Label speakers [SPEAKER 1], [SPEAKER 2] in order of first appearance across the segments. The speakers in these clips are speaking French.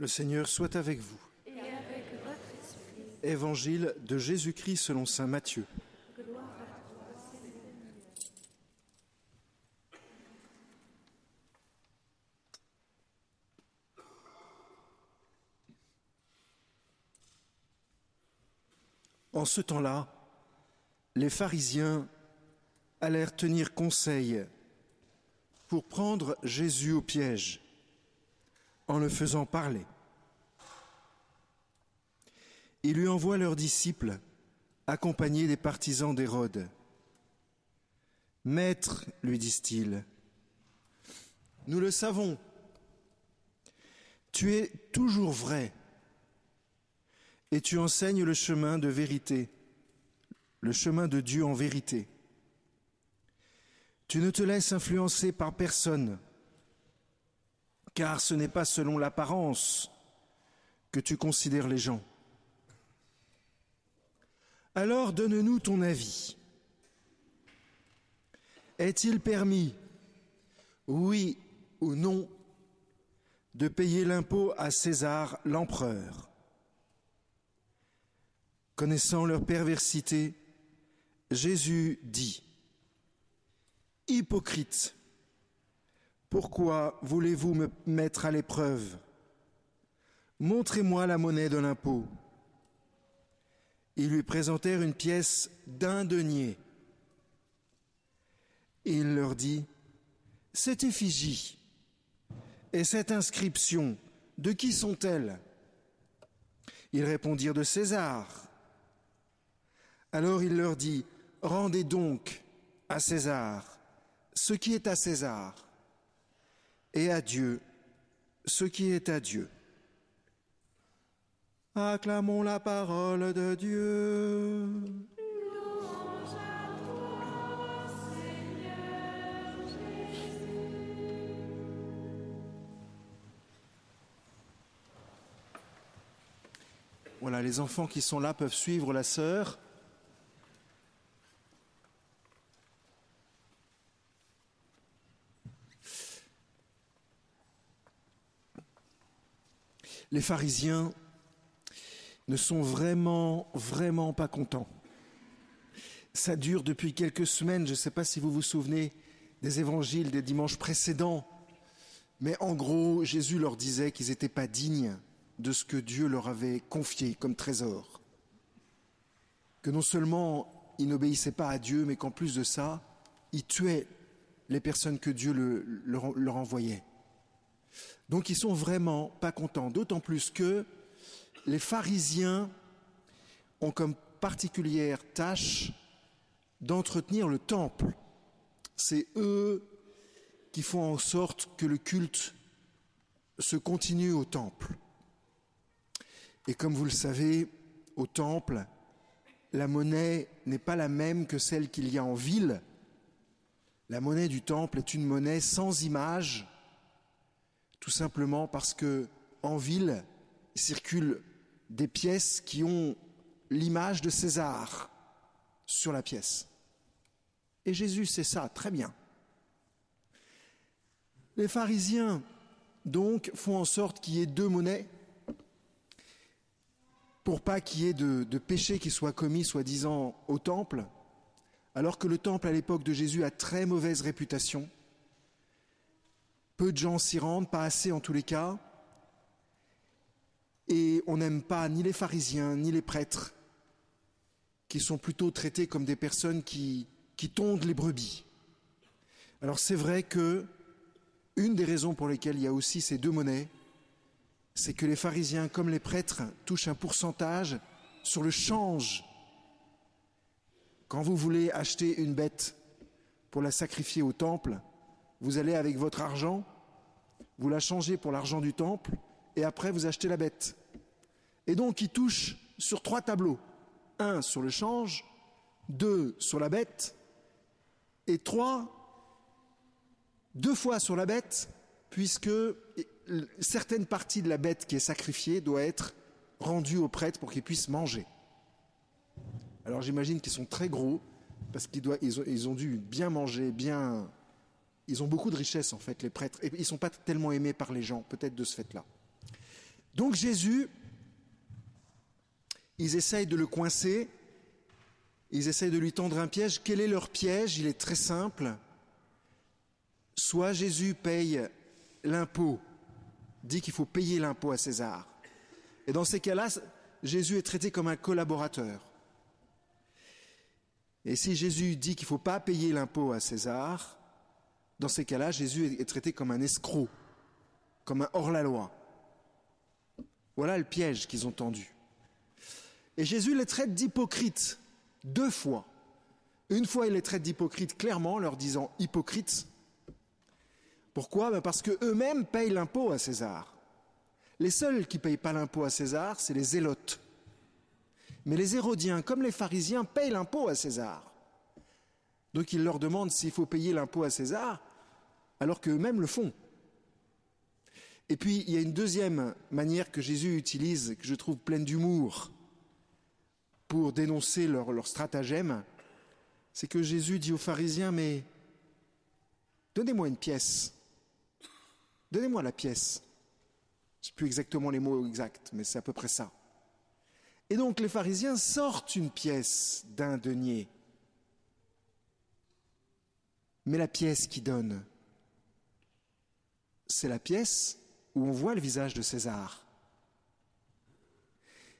[SPEAKER 1] Le Seigneur soit avec vous. Évangile de Jésus-Christ selon Saint Matthieu. En ce temps-là, les pharisiens allèrent tenir conseil pour prendre Jésus au piège en le faisant parler. Ils lui envoient leurs disciples accompagnés des partisans d'Hérode. Maître, lui disent-ils, nous le savons, tu es toujours vrai et tu enseignes le chemin de vérité, le chemin de Dieu en vérité. Tu ne te laisses influencer par personne, car ce n'est pas selon l'apparence que tu considères les gens. Alors donne-nous ton avis. Est-il permis, oui ou non, de payer l'impôt à César l'empereur Connaissant leur perversité, Jésus dit, Hypocrite, pourquoi voulez-vous me mettre à l'épreuve? Montrez-moi la monnaie de l'impôt. Ils lui présentèrent une pièce d'un denier. Il leur dit, Cette effigie et cette inscription, de qui sont-elles? Ils répondirent de César. Alors il leur dit, Rendez donc à César ce qui est à César, et à Dieu ce qui est à Dieu. Acclamons la parole de Dieu. Voilà, les enfants qui sont là peuvent suivre la sœur. Les pharisiens ne sont vraiment, vraiment pas contents. Ça dure depuis quelques semaines, je ne sais pas si vous vous souvenez des évangiles des dimanches précédents, mais en gros, Jésus leur disait qu'ils n'étaient pas dignes de ce que Dieu leur avait confié comme trésor. Que non seulement ils n'obéissaient pas à Dieu, mais qu'en plus de ça, ils tuaient les personnes que Dieu le, leur, leur envoyait. Donc ils sont vraiment pas contents, d'autant plus que les pharisiens ont comme particulière tâche d'entretenir le temple. C'est eux qui font en sorte que le culte se continue au temple. Et comme vous le savez, au temple, la monnaie n'est pas la même que celle qu'il y a en ville. La monnaie du temple est une monnaie sans image, tout simplement parce que en ville circulent des pièces qui ont l'image de César sur la pièce. Et Jésus sait ça très bien. Les pharisiens, donc, font en sorte qu'il y ait deux monnaies pour pas qu'il y ait de, de péché qui soit commis, soi-disant, au temple, alors que le temple à l'époque de Jésus a très mauvaise réputation. Peu de gens s'y rendent, pas assez en tous les cas, et on n'aime pas ni les pharisiens ni les prêtres, qui sont plutôt traités comme des personnes qui, tondent les brebis. Alors c'est vrai que une des raisons pour lesquelles il y a aussi ces deux monnaies, c'est que les pharisiens comme les prêtres touchent un pourcentage sur le change. Quand vous voulez acheter une bête pour la sacrifier au temple, vous allez avec votre argent, vous la changez pour l'argent du temple, et après vous achetez la bête. Et donc ils touchent sur trois tableaux. Un sur le change, deux sur la bête, et trois, deux fois sur la bête, puisque certaines parties de la bête qui est sacrifiée doit être rendue au prêtre pour qu'il puisse manger. Alors j'imagine qu'ils sont très gros, parce qu'ils ont dû bien manger, bien... Ils ont beaucoup de richesses en fait, les prêtres, et ils ne sont pas tellement aimés par les gens, peut-être de ce fait-là. Donc Jésus, ils essayent de le coincer, ils essayent de lui tendre un piège. Quel est leur piège? Il est très simple. Soit Jésus paye l'impôt, dit qu'il faut payer l'impôt à César. Et dans ces cas-là, Jésus est traité comme un collaborateur. Et si Jésus dit qu'il ne faut pas payer l'impôt à César, dans ces cas-là, Jésus est traité comme un escroc, comme un hors-la-loi. Voilà le piège qu'ils ont tendu. Et Jésus les traite d'hypocrites deux fois. Une fois, il les traite d'hypocrites clairement, leur disant hypocrites. Pourquoi? Ben Parce qu'eux-mêmes payent l'impôt à César. Les seuls qui ne payent pas l'impôt à César, c'est les zélotes. Mais les Hérodiens, comme les pharisiens, payent l'impôt à César. Donc il leur demande s'il faut payer l'impôt à César, alors qu'eux-mêmes le font. Et puis il y a une deuxième manière que Jésus utilise, que je trouve pleine d'humour, pour dénoncer leur, stratagème, c'est que Jésus dit aux pharisiens, mais donnez-moi une pièce, donnez-moi la pièce. Je sais plus exactement les mots exacts, mais c'est à peu près ça. Et donc les pharisiens sortent une pièce d'un denier. Mais la pièce qui donne, c'est la pièce où on voit le visage de César.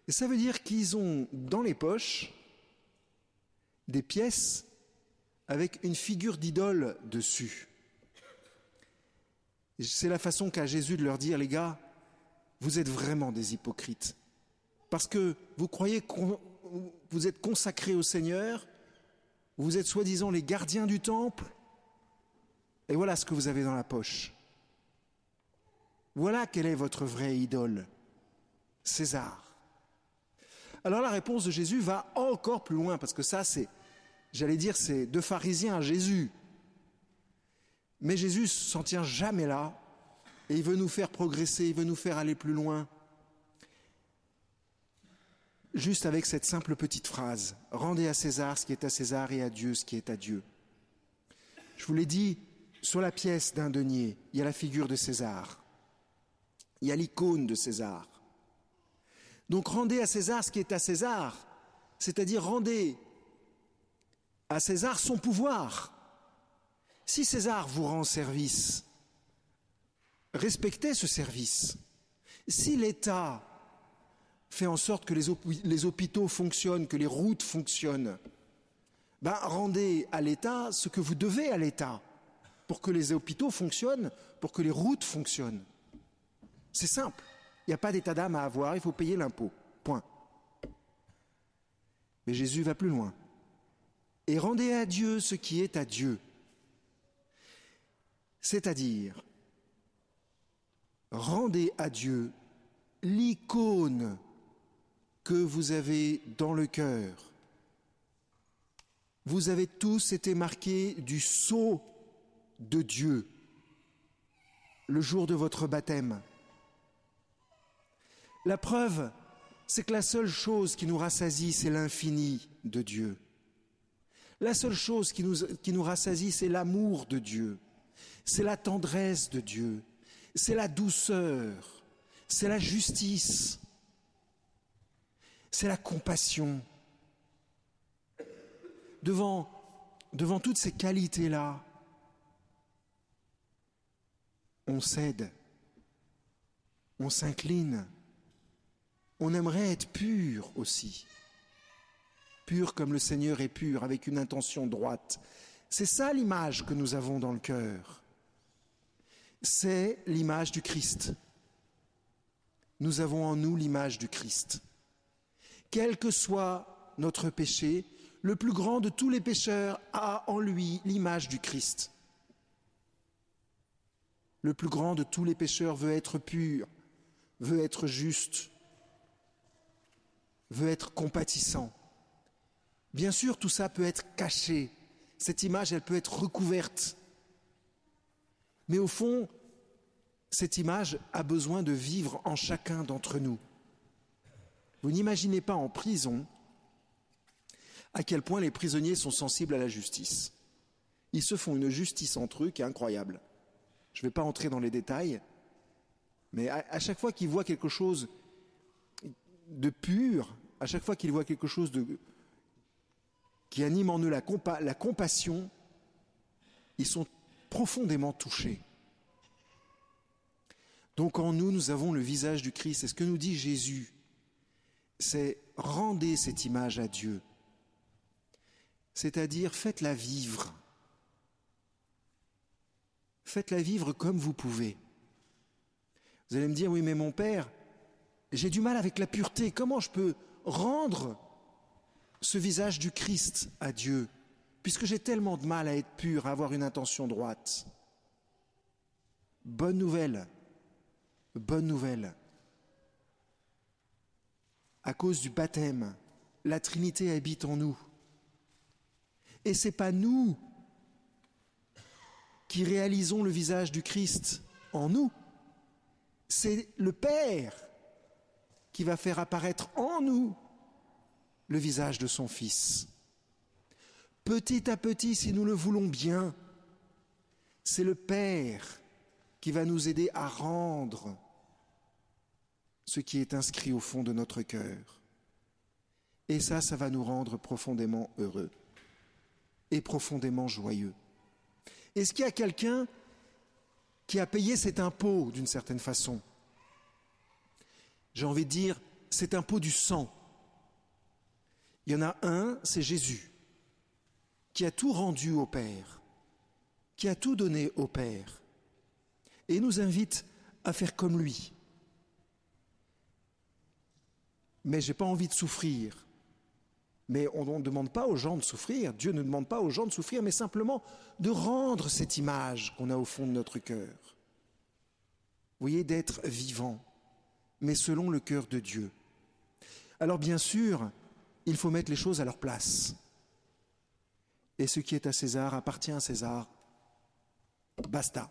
[SPEAKER 1] Et ça veut dire qu'ils ont dans les poches des pièces avec une figure d'idole dessus. C'est la façon qu'a Jésus de leur dire, les gars, vous êtes vraiment des hypocrites. Parce que vous croyez que vous êtes consacrés au Seigneur, vous êtes soi-disant les gardiens du temple, et voilà ce que vous avez dans la poche. Voilà quelle est votre vraie idole, César. Alors la réponse de Jésus va encore plus loin, parce que ça, c'est, j'allais dire, c'est de pharisiens à Jésus. Mais Jésus s'en tient jamais là, et il veut nous faire progresser, il veut nous faire aller plus loin juste avec cette simple petite phrase Rendez à César ce qui est à César et à Dieu ce qui est à Dieu. Je vous l'ai dit, sur la pièce d'un denier, il y a la figure de César. Il y a l'icône de César. Donc rendez à César ce qui est à César, c'est-à-dire rendez à César son pouvoir. Si César vous rend service, respectez ce service. Si l'État fait en sorte que les, hôpitaux fonctionnent, que les routes fonctionnent, ben, rendez à l'État ce que vous devez à l'État pour que les hôpitaux fonctionnent, pour que les routes fonctionnent. C'est simple. Il n'y a pas d'état d'âme à avoir, il faut payer l'impôt. Point. Mais Jésus va plus loin. Et rendez à Dieu ce qui est à Dieu. C'est-à-dire, rendez à Dieu l'icône que vous avez dans le cœur. Vous avez tous été marqués du sceau de Dieu le jour de votre baptême. La preuve, c'est que la seule chose qui nous rassasie, c'est l'infini de Dieu. La seule chose qui nous, rassasie, c'est l'amour de Dieu, c'est la tendresse de Dieu, c'est la douceur, c'est la justice, c'est la compassion. Devant, devant toutes ces qualités-là, on cède, on s'incline, on aimerait être pur aussi, pur comme le Seigneur est pur, avec une intention droite. C'est ça l'image que nous avons dans le cœur. C'est l'image du Christ. Nous avons en nous l'image du Christ quel que soit notre péché, le plus grand de tous les pécheurs a en lui l'image du Christ. Le plus grand de tous les pécheurs veut être pur, veut être juste, veut être compatissant. Bien sûr, tout ça peut être caché. Cette image, elle peut être recouverte. Mais au fond, cette image a besoin de vivre en chacun d'entre nous. Vous n'imaginez pas en prison à quel point les prisonniers sont sensibles à la justice. Ils se font une justice entre eux qui est incroyable. Je ne vais pas entrer dans les détails, Mais à, chaque fois qu'il voit quelque chose de pur, à chaque fois qu'il voit quelque chose de, qui anime en eux la, la compassion, ils sont profondément touchés. Donc en nous, nous avons le visage du Christ. Et ce que nous dit Jésus, c'est rendez cette image à Dieu. C'est-à-dire faites-la vivre. Faites-la vivre comme vous pouvez. Vous allez me dire, oui, mais mon Père, j'ai du mal avec la pureté. Comment je peux rendre ce visage du Christ à Dieu, puisque j'ai tellement de mal à être pur, à avoir une intention droite? Bonne nouvelle, bonne nouvelle. À cause du baptême, la Trinité habite en nous. Et ce n'est pas nous qui réalisons le visage du Christ en nous, c'est le Père qui va faire apparaître en nous le visage de son Fils. Petit à petit, si nous le voulons bien, c'est le Père qui va nous aider à rendre ce qui est inscrit au fond de notre cœur. Et ça, ça va nous rendre profondément heureux et profondément joyeux. Est-ce qu'il y a quelqu'un qui a payé cet impôt d'une certaine façon? J'ai envie de dire, cet impôt du sang. Il y en a un, c'est Jésus, qui a tout rendu au Père, qui a tout donné au Père, et nous invite à faire comme lui. Mais je n'ai pas envie de souffrir. Mais on ne demande pas aux gens de souffrir, Dieu ne demande pas aux gens de souffrir, mais simplement de rendre cette image qu'on a au fond de notre cœur. Vous voyez, d'être vivant, mais selon le cœur de Dieu. Alors bien sûr, il faut mettre les choses à leur place. Et ce qui est à César appartient à César. Basta.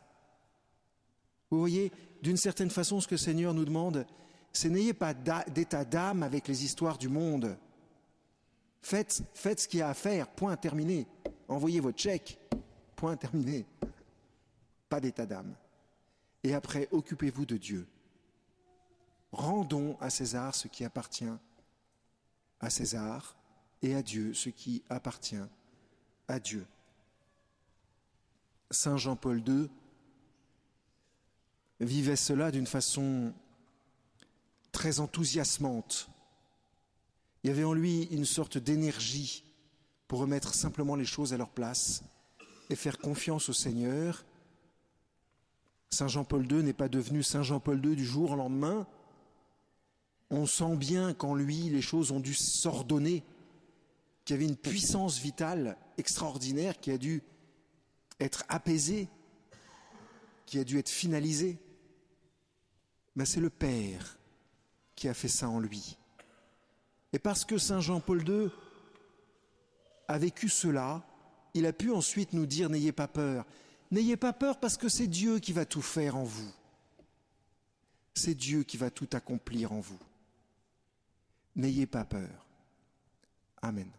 [SPEAKER 1] Vous voyez, d'une certaine façon, ce que le Seigneur nous demande, c'est n'ayez pas d'état d'âme avec les histoires du monde. Faites, ce qu'il y a à faire, point terminé. Envoyez votre chèque, point terminé. Pas d'état d'âme. Et après, occupez-vous de Dieu. Rendons à César ce qui appartient à César et à Dieu ce qui appartient à Dieu. Saint Jean-Paul II vivait cela d'une façon très enthousiasmante. Il y avait en lui une sorte d'énergie pour remettre simplement les choses à leur place et faire confiance au Seigneur. Saint Jean-Paul II n'est pas devenu Saint Jean-Paul II du jour au lendemain, on sent bien qu'en lui, les choses ont dû s'ordonner, qu'il y avait une puissance vitale extraordinaire qui a dû être apaisée, qui a dû être finalisée. Mais c'est le Père qui a fait ça en lui. Et parce que Saint Jean-Paul II a vécu cela, il a pu ensuite nous dire n'ayez pas peur. N'ayez pas peur parce que c'est Dieu qui va tout faire en vous. C'est Dieu qui va tout accomplir en vous. N'ayez pas peur. Amen.